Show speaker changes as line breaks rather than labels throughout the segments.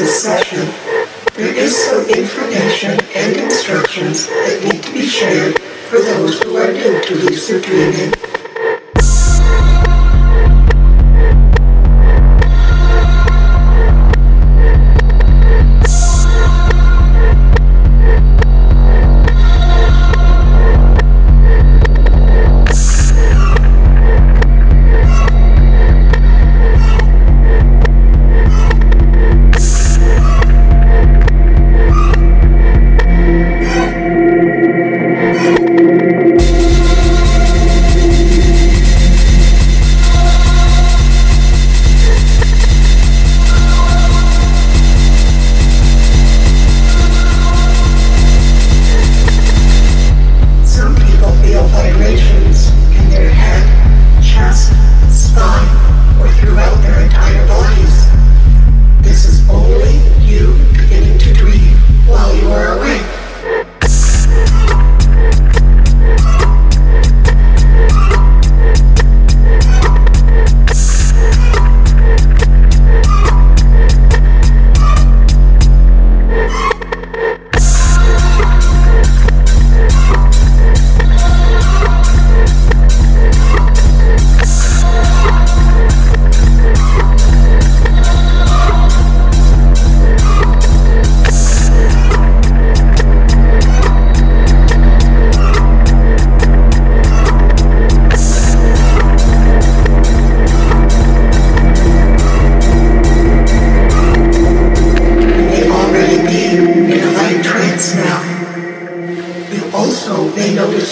this session, there is some information and instructions that need to be shared for those who are new to lucid dreaming.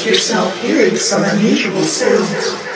yourself hearing some unusual sounds.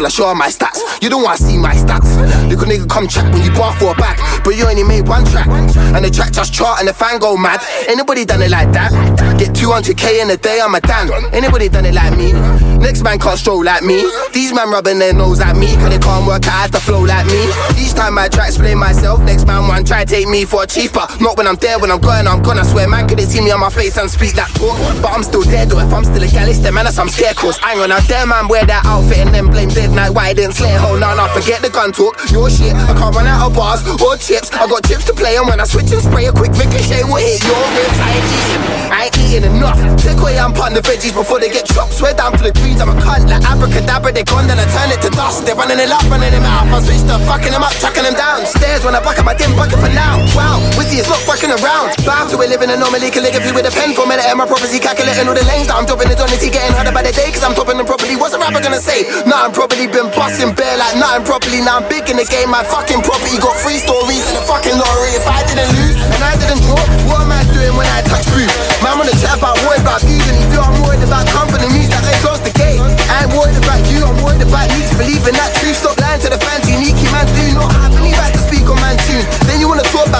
Till I show her my stats. You don't wanna see my stats. Little nigga come chat when you bar for a back, but you only made one track. And the track just chart and the fan go mad. Anybody done it like that? Get 200k in a day, I'm a damn. Anybody done it like me? Next man can't stroll like me. These man rubbing their nose at me, cause they can't work out to flow like me. Each time I try to explain myself, next man one try take me for a cheaper. Not when I'm there, when I'm going, I'm gone. I swear, man couldn't see me on my face and speak that talk. But I'm still there though, if I'm still a then man, some scarecrows. Hang on, now dare man wear that outfit and then blame dead night. Why I didn't slay hole? Nah, nah, forget the gun talk. Your shit, I can't run out of bars or chips. I got chips to play, and when I switch and spray a quick ricochet will hit your ribs. I ain't eating, I ain't eating enough. Take away, I'm putting the veggies before they get chopped. Swear down to the greens, I'm a cunt like abracadabra, they gone, then I turn it to dust. They're running it up, running them out. I switch to fucking them up, chucking them down. Stairs when I buck up, I didn't bucket for now. Wow, Wizzy is not fucking around. Bow to a living anomaly, calligraphy with a pen for minute. My prophecy calculating all the lanes that I'm dropping. It's honestly getting harder by the day, cause I'm topping them properly. What's a rapper gonna say? Nah, I'm probably been busting bare like nothing properly. Now I'm big in the game, my fucking property got three stories in a fucking lorry. If I didn't lose and I didn't draw, what am I doing when I touch booth? Man, wanna chat about worried about even if I'm worried about news that they close the gate. I ain't worried about you, I'm worried about you to believe in that truth. Stop lying to the fans, unique man. Do not have any right to speak on man tune. Then you wanna talk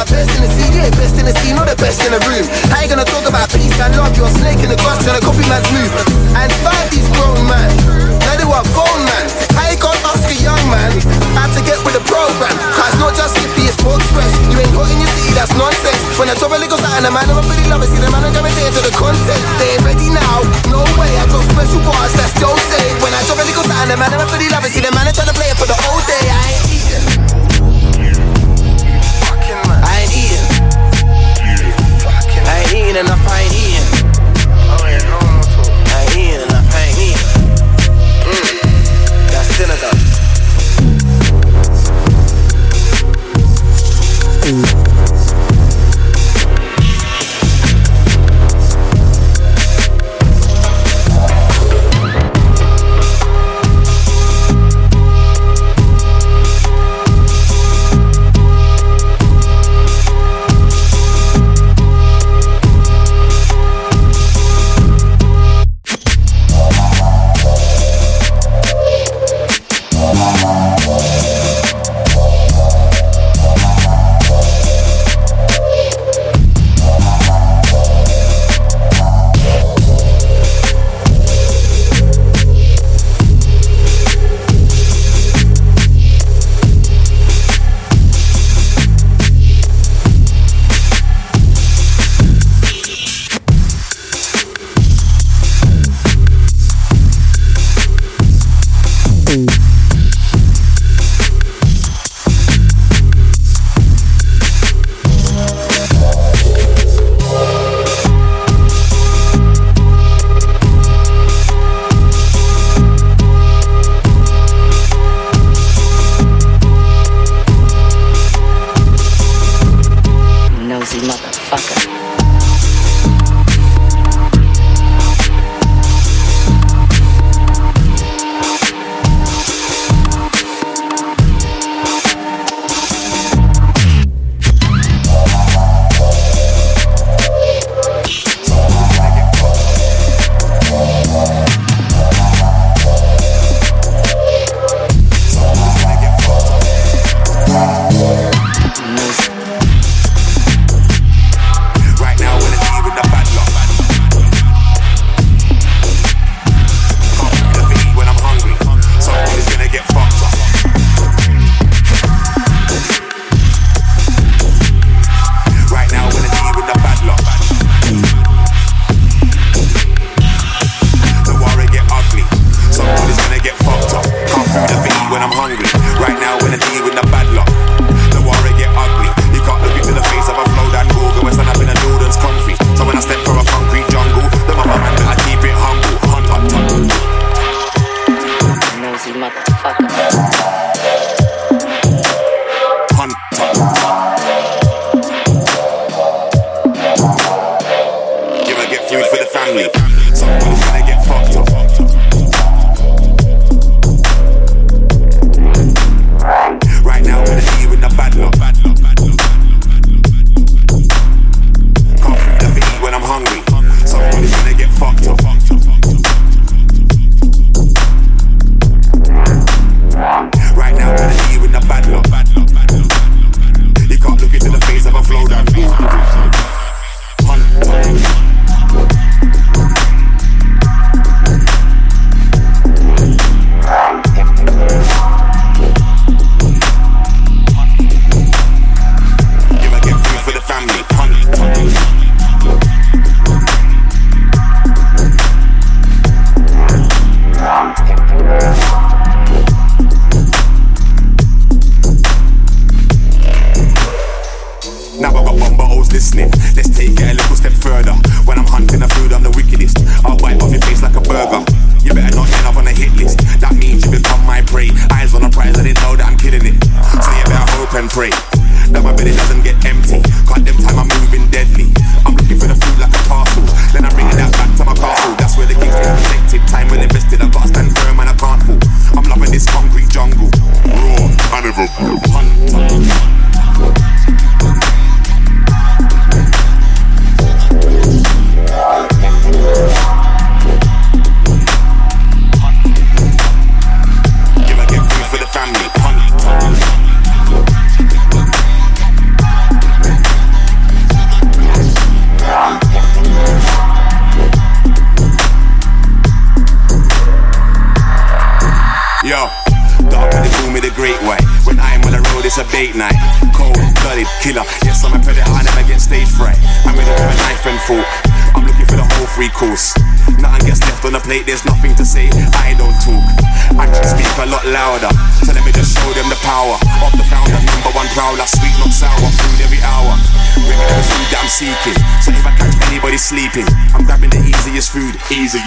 ain't best in the scene or the best in the room. How you gonna talk about peace and love? You're a snake in the grass trying to copy man's move. And find these grown man. Now they want phone man. How you gonna young man how to get with the program? Cause not just hippie, it's more express. You ain't hot in your city, that's nonsense. When I drop a little something, the man of a pretty lover, see the man I'm coming into the content. They ain't ready now, no way. I drop special bars, that's Jose. When I drop a little something, the man of a pretty lover, see the man I'm trying to play it for the whole day. I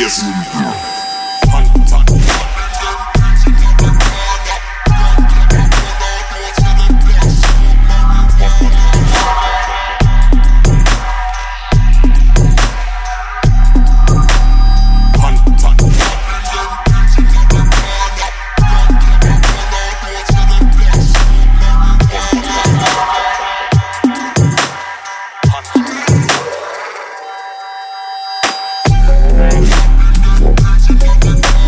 Yes, Thank Watch me,
watch me, watch me.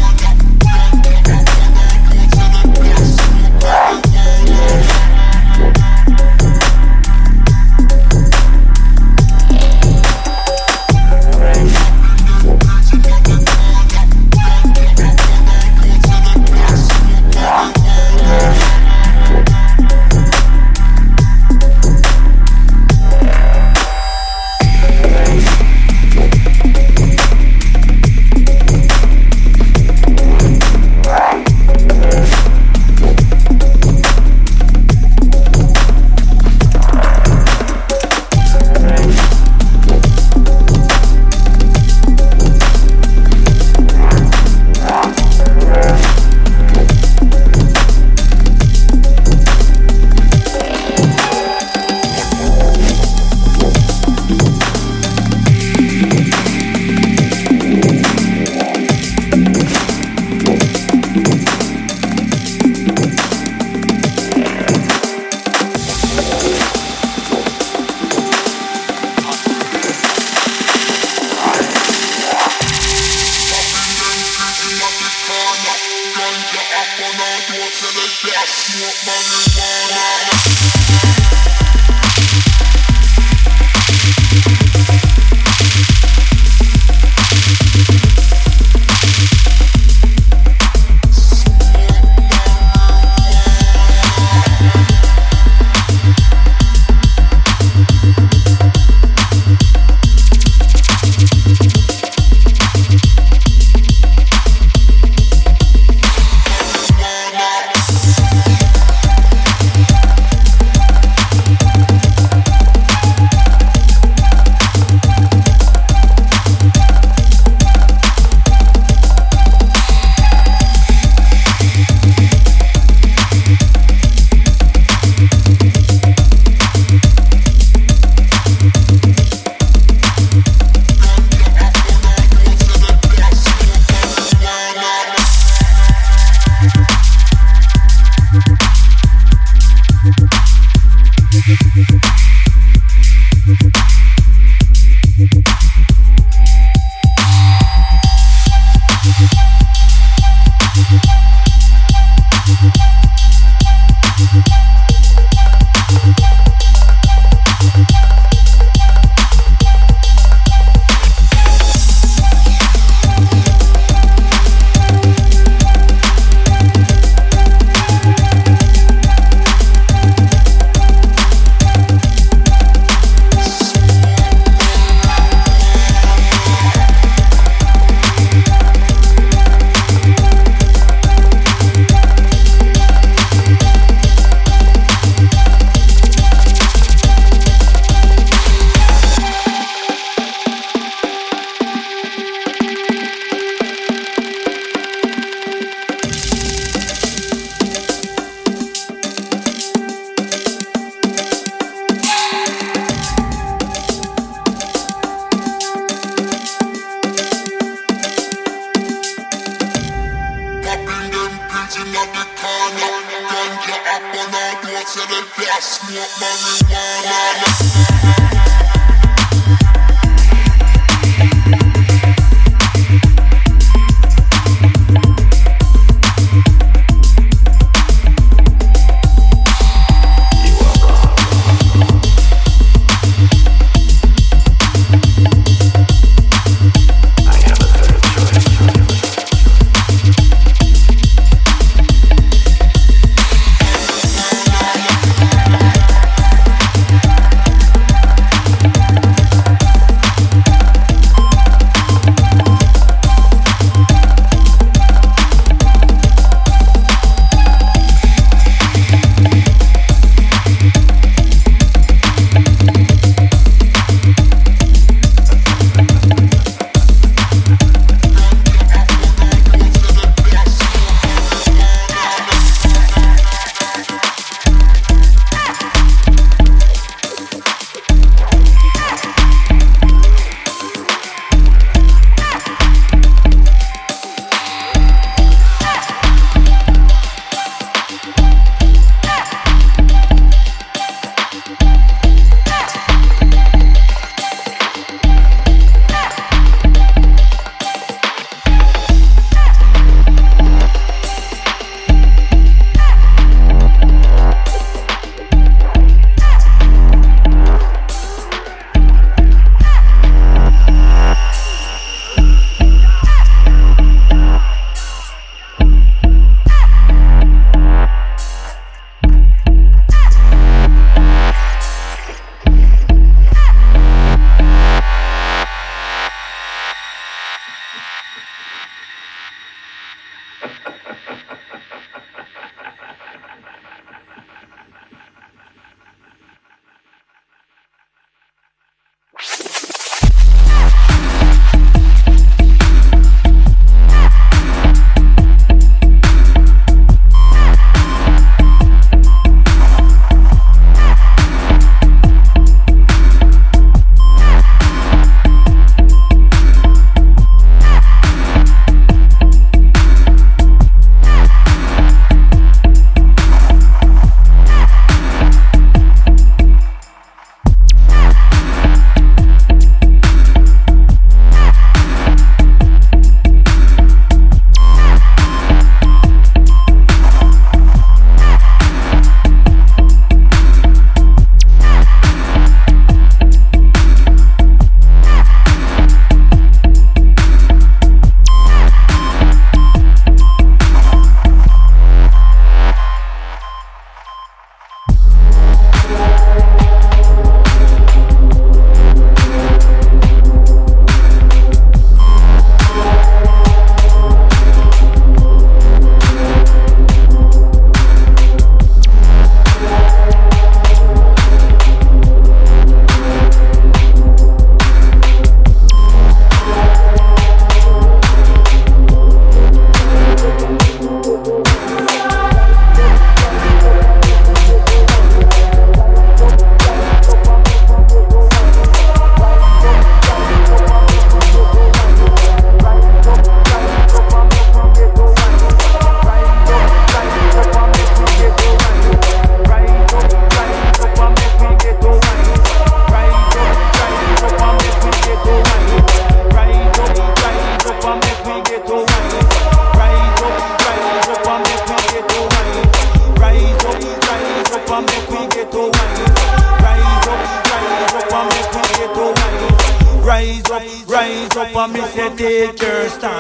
Take your stand,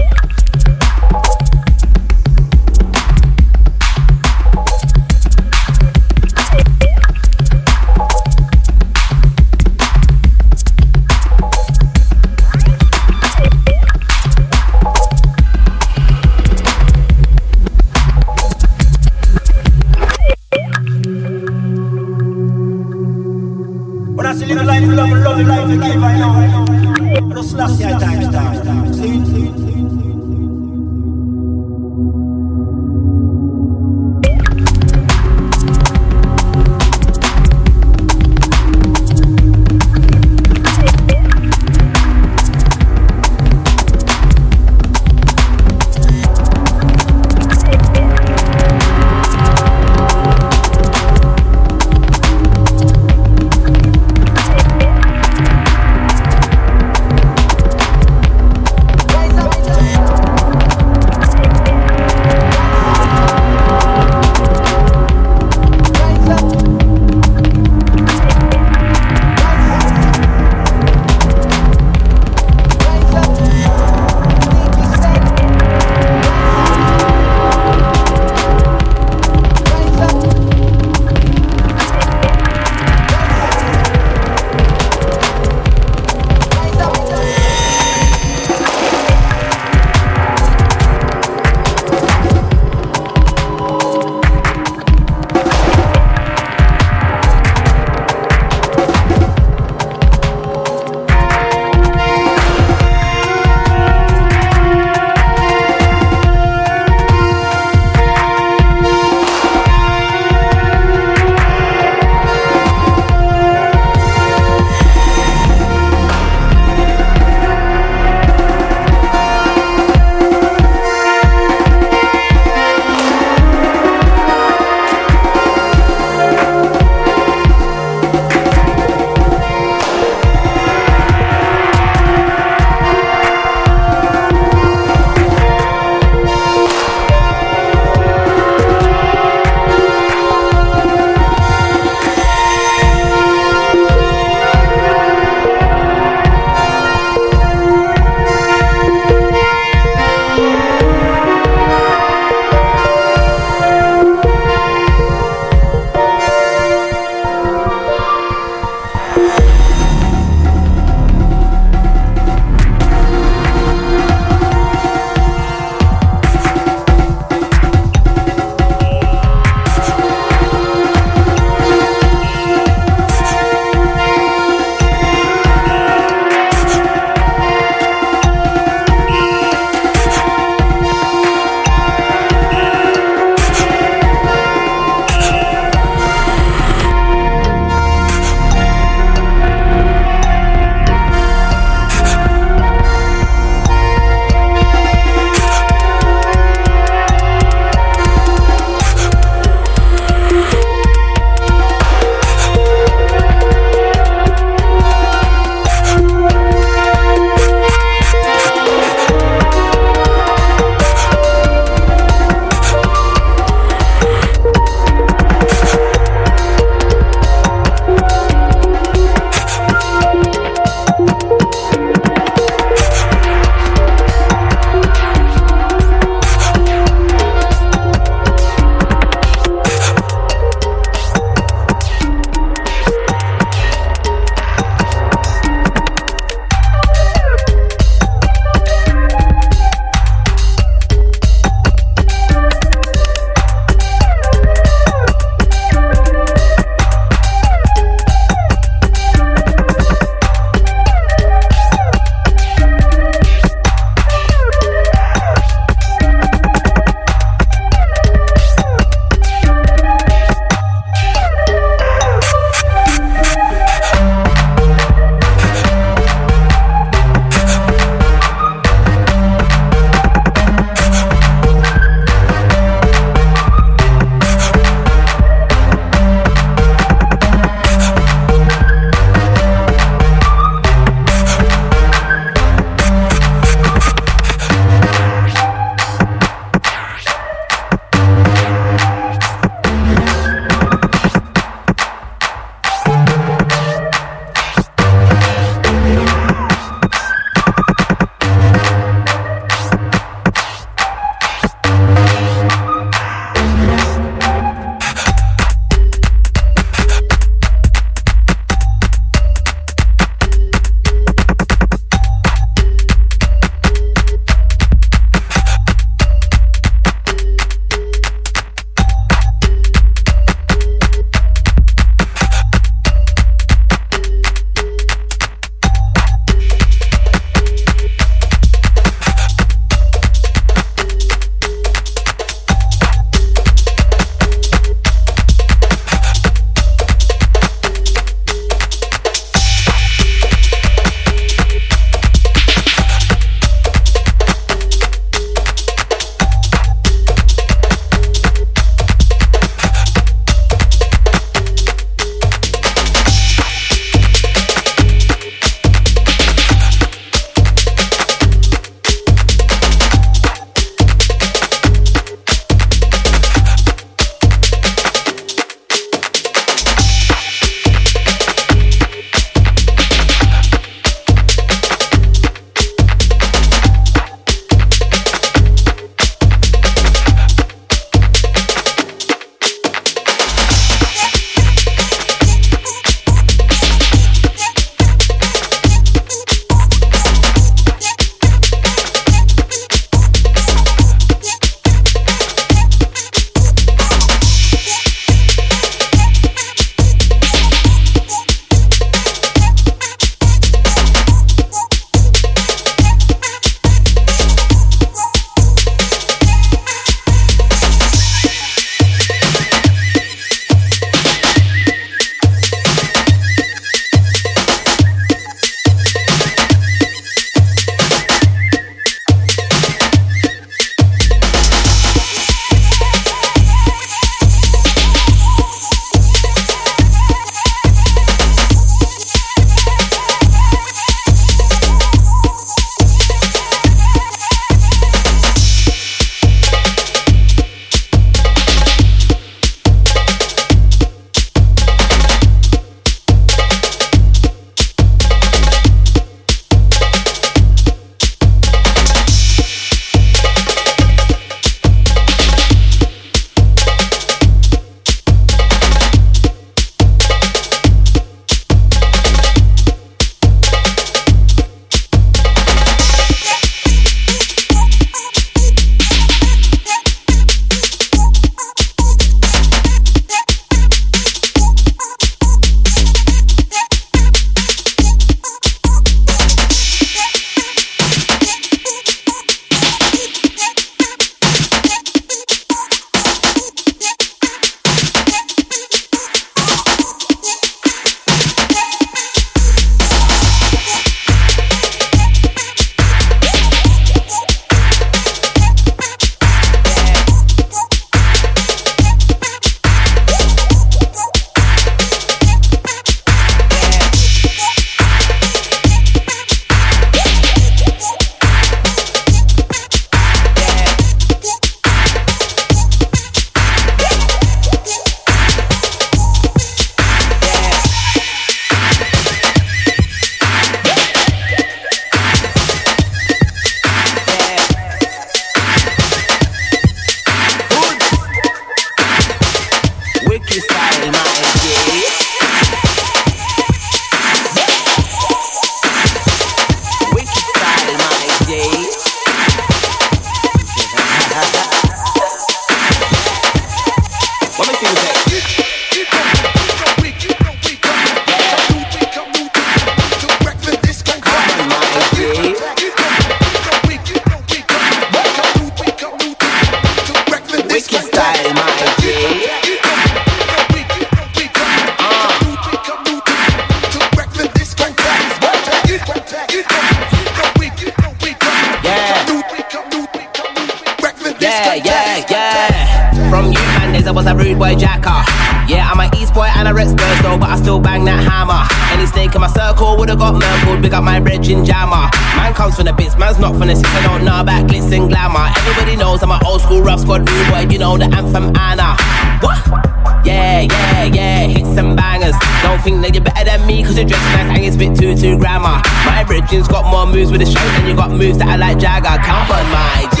yeah. From you man days I was a rude boy jacker. Yeah, I'm a East boy and a Rex though, but I still bang that hammer. Any snake in my circle would've got murkled, big up my bridge in jammer. Man comes from the bits, man's not from the six, I don't know about glitz and glamour. Everybody knows I'm an old school rough squad rude boy, you know the anthem Anna. What? Yeah, yeah, yeah, hit some bangers. Don't think that you're better than me, cause you're dressed nice and you spit too, too grammar. My Bridget's got more moves with the show than you got moves that I like Jagger. Come on, my G.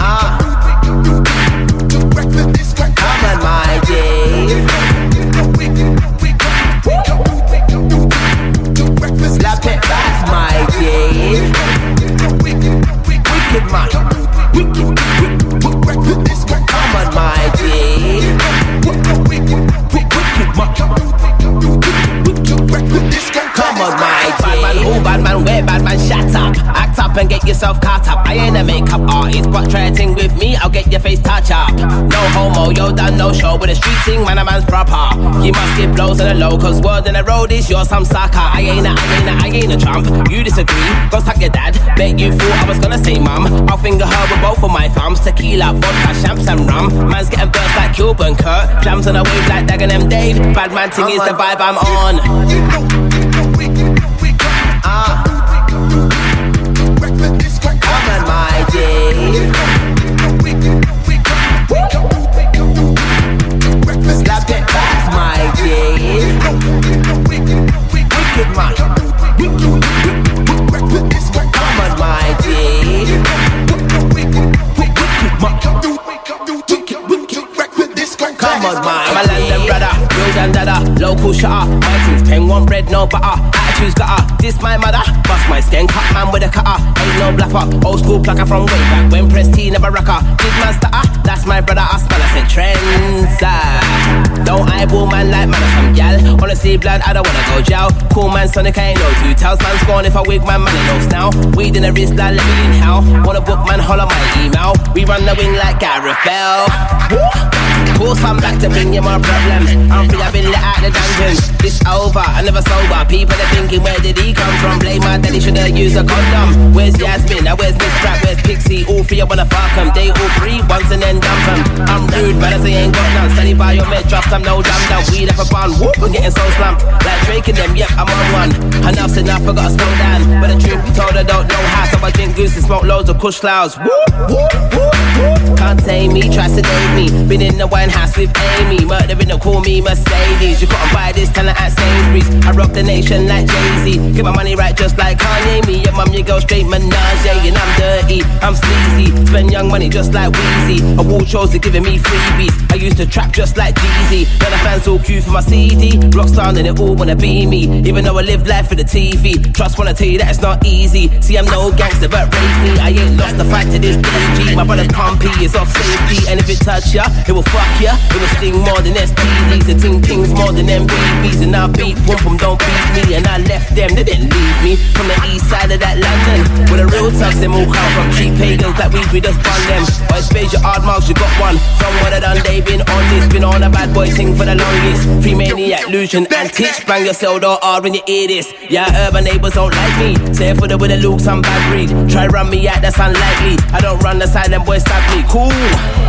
Ah. Come on, my G. Slap it back, my G. Wicked man. Bad man, who bad man, shut up. Act up and get yourself caught up. I ain't a makeup artist, but try a thing with me, I'll get your face touch up. No homo, yo done no show, but the street thing, man, a man's proper. You must get blows in the low, cause in the road is you're some sucker. I ain't a, I ain't a, I ain't a trump. You disagree, go suck your dad. Bet you thought I was gonna say mum. I'll finger her with both of my thumbs. Tequila, vodka, champs and rum. Man's getting burst like Cuban Kurt. Clams on a wave like Dagan M. Dave. Bad man thing is the vibe I'm on. Ah. Come on, my G. Slap my G. Come on, my G. Come on, my I'm a London brother, local shutter. My things bread, no butter. Attitudes gutter, this my mother. Bust my skin, cut man with a cutter. Ain't no bluffer, old school plucker from way back when Press T never rocker. Big man stutter, that's my brother. I spell I said trends. Don't eyeball man like man or some gal. Honestly, blood, I don't wanna go jail. Cool man, Sonic, I ain't no two tails. Man's gone if I wig my man knows now. Weed in the wrist, like let me in hell. Wanna book man, holler my email. We run the wing like Gareth Bale. Course I'm back to bring you my problem. I'm free, I've been let out the dungeon. It's over, I never sober. People are thinking, where did he come from? Blame my daddy, should've used a condom. Where's Yasmin? Now where's Miss Trap? Where's Pixie? All three, I wanna fuck 'em. They all three, once and then dump 'em. I'm rude, but I say ain't got none. Study by your med, trust I'm no dumb down. Weed up a bun, whoop, I'm getting so slumped. Like Drake and them, yep, I'm on one. Enough's enough, I gotta slow down. But the truth be told, I don't know how. So I drink goose and smoke loads of kush clouds. Whoop, whoop, whoop, whoop. Can't tame me, try to sedate me. Been in the Winehouse with Amy. Murdering the call me Mercedes. You couldn't buy this talent at Sainsbury's. I rock the nation like Jay-Z. Get my money right just like Kanye. Me and mum, you go straight menage. And I'm dirty, I'm sleazy. Spend young money just like Weezy. Award shows are giving me freebies. I used to trap just like Jeezy. Now the fans all queue for my CD. Rock Rockstar and they all wanna be me. Even though I live life for the TV. Trust wanna tell you that it's not easy. See, I'm no gangster, but rate me. I ain't lost the fight to this DG. My brother's pumpy is off safety. And if it touch ya, it will fuck ya. It will sting more than STDs. The ting tings more than MBBs. And I beat whoop 'em, don't beat me. And I left them, they didn't leave me. From the east side of that London. Where the real thugs, them all come from. Cheap pagans like we, just bun them. It's space your hard marks, you got one. From what I done, they been on this. Been on a bad boy thing for the longest. Free maniac, illusion, and teach. Bang your cell door hard when you hear this. Yeah, urban neighbors don't like me. Say for the with the looks, I'm bad breed. Try run me out, that's unlikely. I don't run the side, them boys stab me. Cool.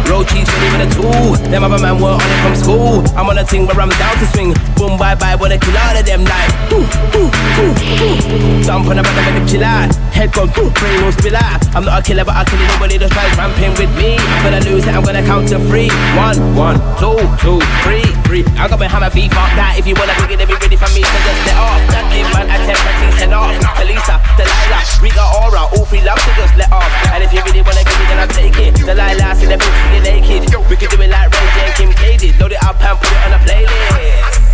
Road cheese with a tool. Them other man were on it from school. I'm on a thing where I'm down to swing. Boom, bye bye, wanna kill all of them like. Ooh, ooh, ooh. Jump on the back, make them chill out. Head gone, ooh, brain will spill out. I'm not a killer, but I kill anybody that tries ramping with me. I'm gonna lose it, I'm gonna count to three. One, one, two, two, three, three. I got my hammer feet, fuck that. If you wanna bring it, then be ready for me. So just let off. That big man, I tell my teeth, send off. Elisa, Delilah, Rika, Aura, all three love to just let off. And if you really wanna give me, then I'll take it. Delilah, see the bitch, naked. We could do it like and Kim K. Load it up and put it on a playlist.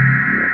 Yeah.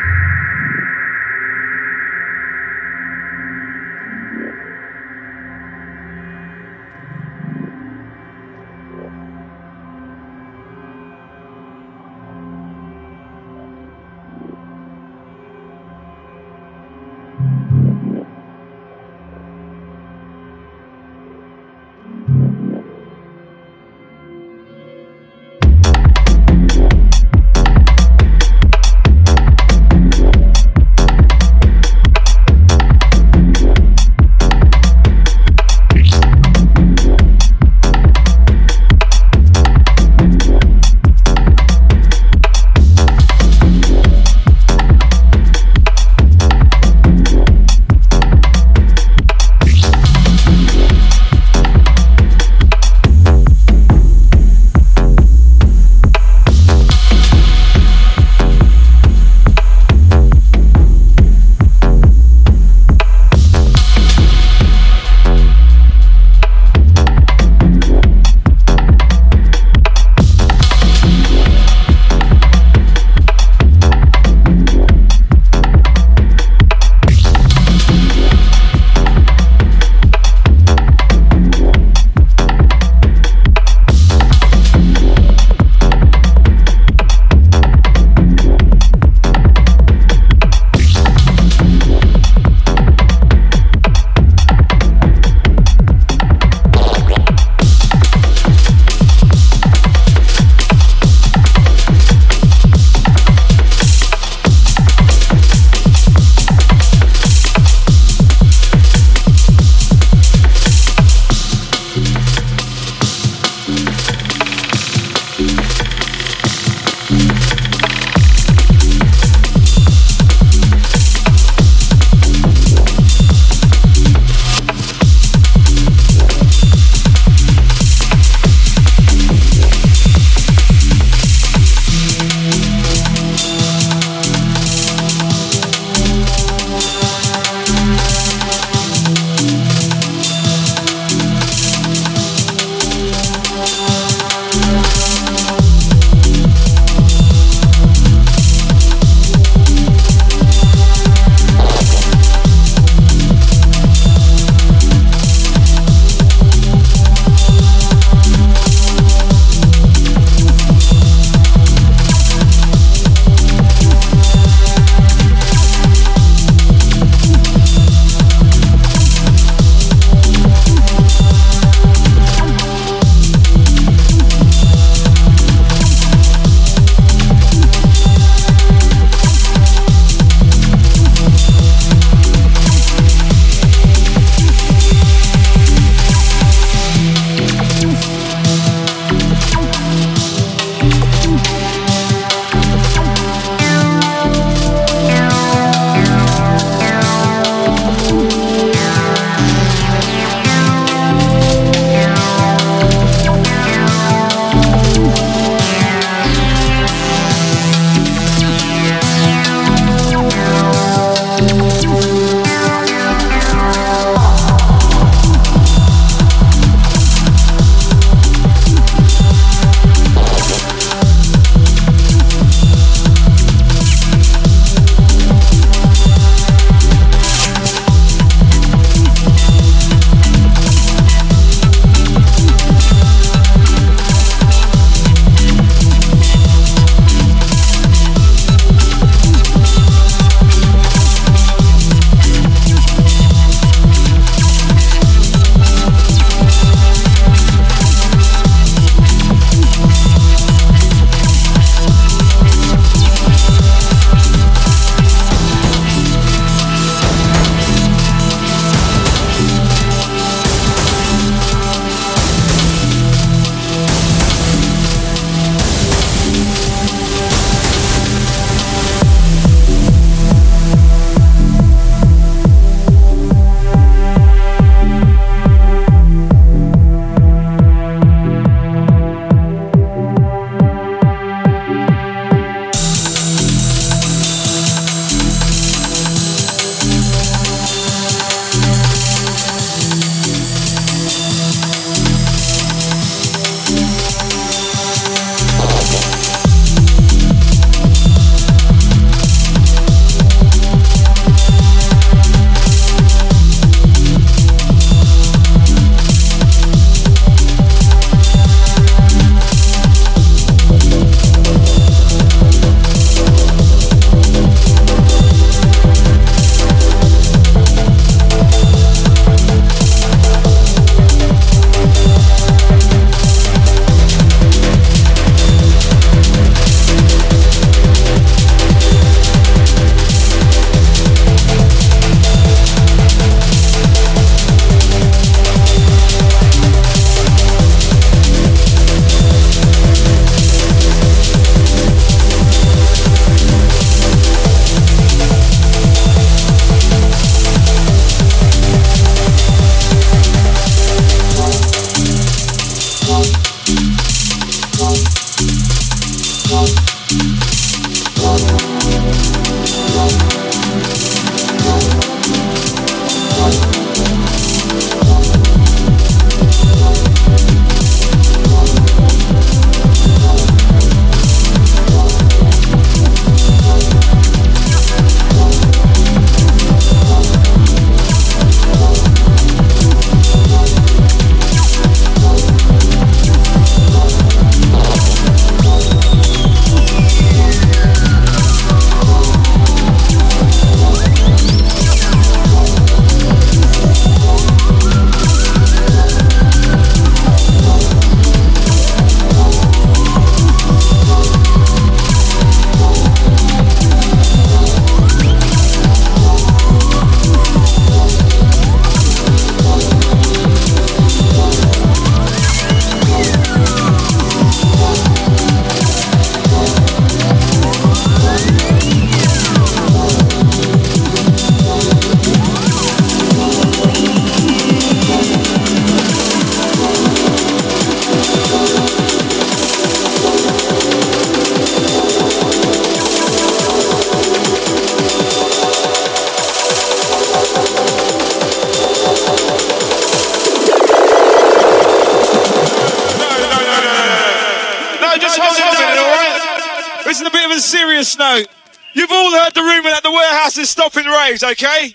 The rumour that the warehouse is stopping raves, okay?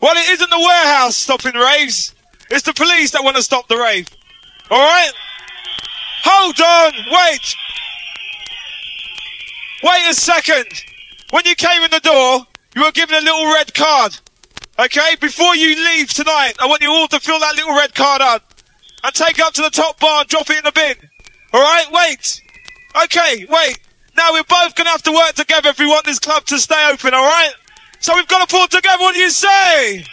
Well, it isn't the warehouse stopping raves. It's the police that want to stop the rave. All right? Hold on. Wait. Wait a second. When you came in the door, you were given a little red card. Okay? Before you leave tonight, I want you all to fill that little red card out and take it up to the top bar and drop it in the bin. All right? Wait. Okay, wait. Now we're both going to have to work together if we want this club to stay open, all right? So we've got to pull together. What do you say?